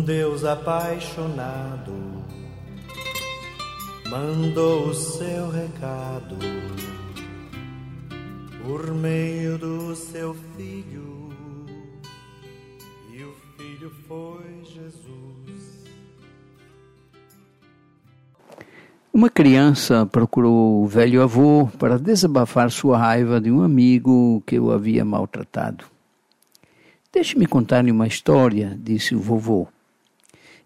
Deus apaixonado mandou o seu recado por meio do seu filho, e o filho foi Jesus. Uma criança procurou o velho avô para desabafar sua raiva de um amigo que o havia maltratado. Deixe-me contar-lhe uma história, disse o vovô.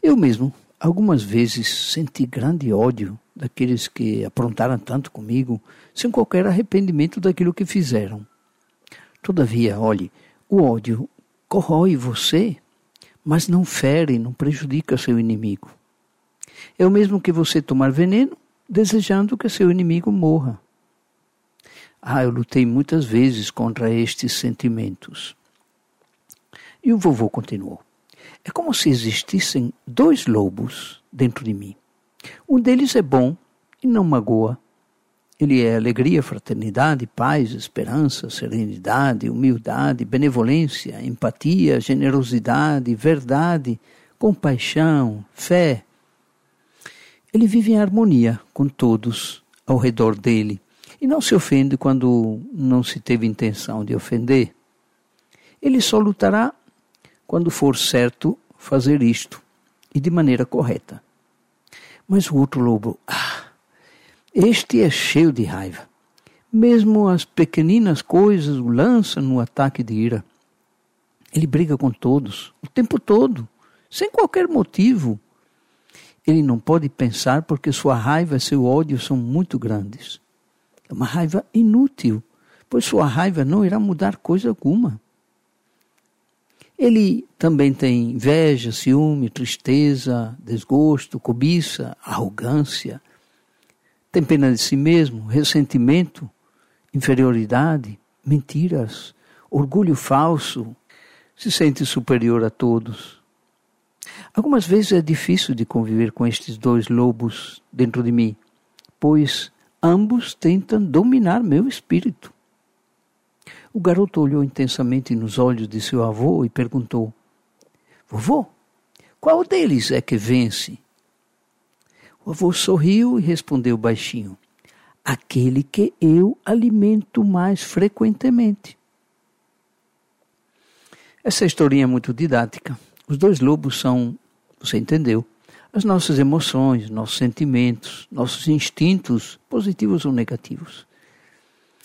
Eu mesmo, algumas vezes, senti grande ódio daqueles que aprontaram tanto comigo, sem qualquer arrependimento daquilo que fizeram. Todavia, olhe, o ódio corrói você, mas não fere, não prejudica seu inimigo. É o mesmo que você tomar veneno desejando que seu inimigo morra. Ah, eu lutei muitas vezes contra estes sentimentos. E o vovô continuou. É como se existissem dois lobos dentro de mim. Um deles é bom e não magoa. Ele é alegria, fraternidade, paz, esperança, serenidade, humildade, benevolência, empatia, generosidade, verdade, compaixão, fé. Ele vive em harmonia com todos ao redor dele e não se ofende quando não se teve intenção de ofender. Ele só lutará quando for certo fazer isto e de maneira correta. Mas o outro lobo, ah, este é cheio de raiva. Mesmo as pequeninas coisas o lança no ataque de ira. Ele briga com todos, o tempo todo, sem qualquer motivo. Ele não pode pensar porque sua raiva e seu ódio são muito grandes. É uma raiva inútil, pois sua raiva não irá mudar coisa alguma. Ele também tem inveja, ciúme, tristeza, desgosto, cobiça, arrogância. Tem pena de si mesmo, ressentimento, inferioridade, mentiras, orgulho falso, se sente superior a todos. Algumas vezes é difícil de conviver com estes dois lobos dentro de mim, pois ambos tentam dominar meu espírito. O garoto olhou intensamente nos olhos de seu avô e perguntou: Vovô, qual deles é que vence? O avô sorriu e respondeu baixinho: Aquele que eu alimento mais frequentemente. Essa historinha é muito didática. Os dois lobos são, você entendeu, as nossas emoções, nossos sentimentos, nossos instintos, positivos ou negativos.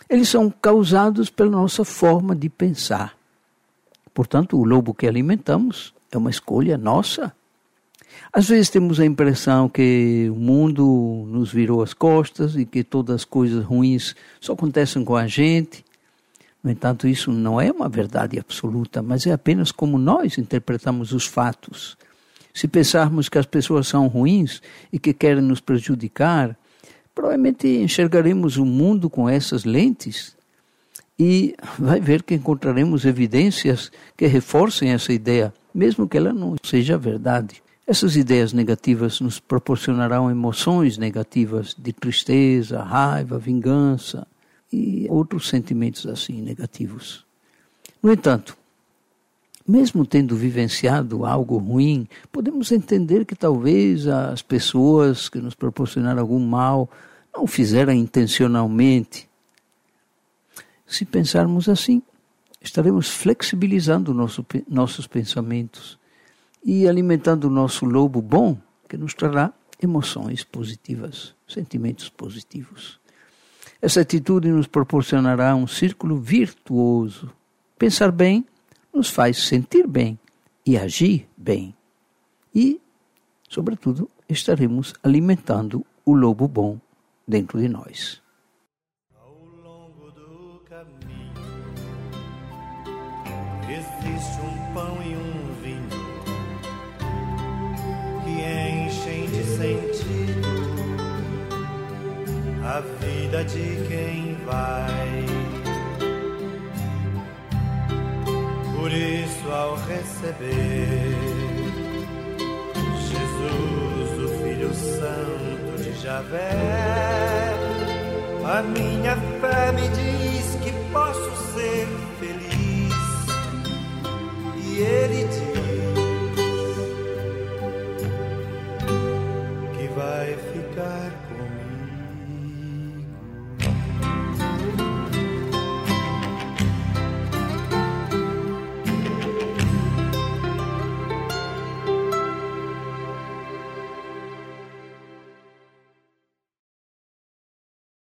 Eles são causados pela nossa forma de pensar. Portanto, o lobo que alimentamos é uma escolha nossa. Às vezes temos a impressão que o mundo nos virou as costas e que todas as coisas ruins só acontecem com a gente. No entanto, isso não é uma verdade absoluta, mas é apenas como nós interpretamos os fatos. Se pensarmos que as pessoas são ruins e que querem nos prejudicar, provavelmente enxergaremos o mundo com essas lentes e vai ver que encontraremos evidências que reforcem essa ideia, mesmo que ela não seja verdade. Essas ideias negativas nos proporcionarão emoções negativas de tristeza, raiva, vingança e outros sentimentos assim negativos. No entanto, mesmo tendo vivenciado algo ruim, podemos entender que talvez as pessoas que nos proporcionaram algum mal não fizeram intencionalmente. Se pensarmos assim, estaremos flexibilizando nosso, nossos pensamentos e alimentando o nosso lobo bom, que nos trará emoções positivas, sentimentos positivos. Essa atitude nos proporcionará um círculo virtuoso. Pensar bem nos faz sentir bem e agir bem. E, sobretudo, estaremos alimentando o lobo bom dentro de nós. Ao longo do caminho existe um pão e um vinho que enchem de sentido a vida de quem vai. Por isso, ao receber Jesus, o Filho Santo de Javé, a minha fé me diz que posso ser feliz. E ele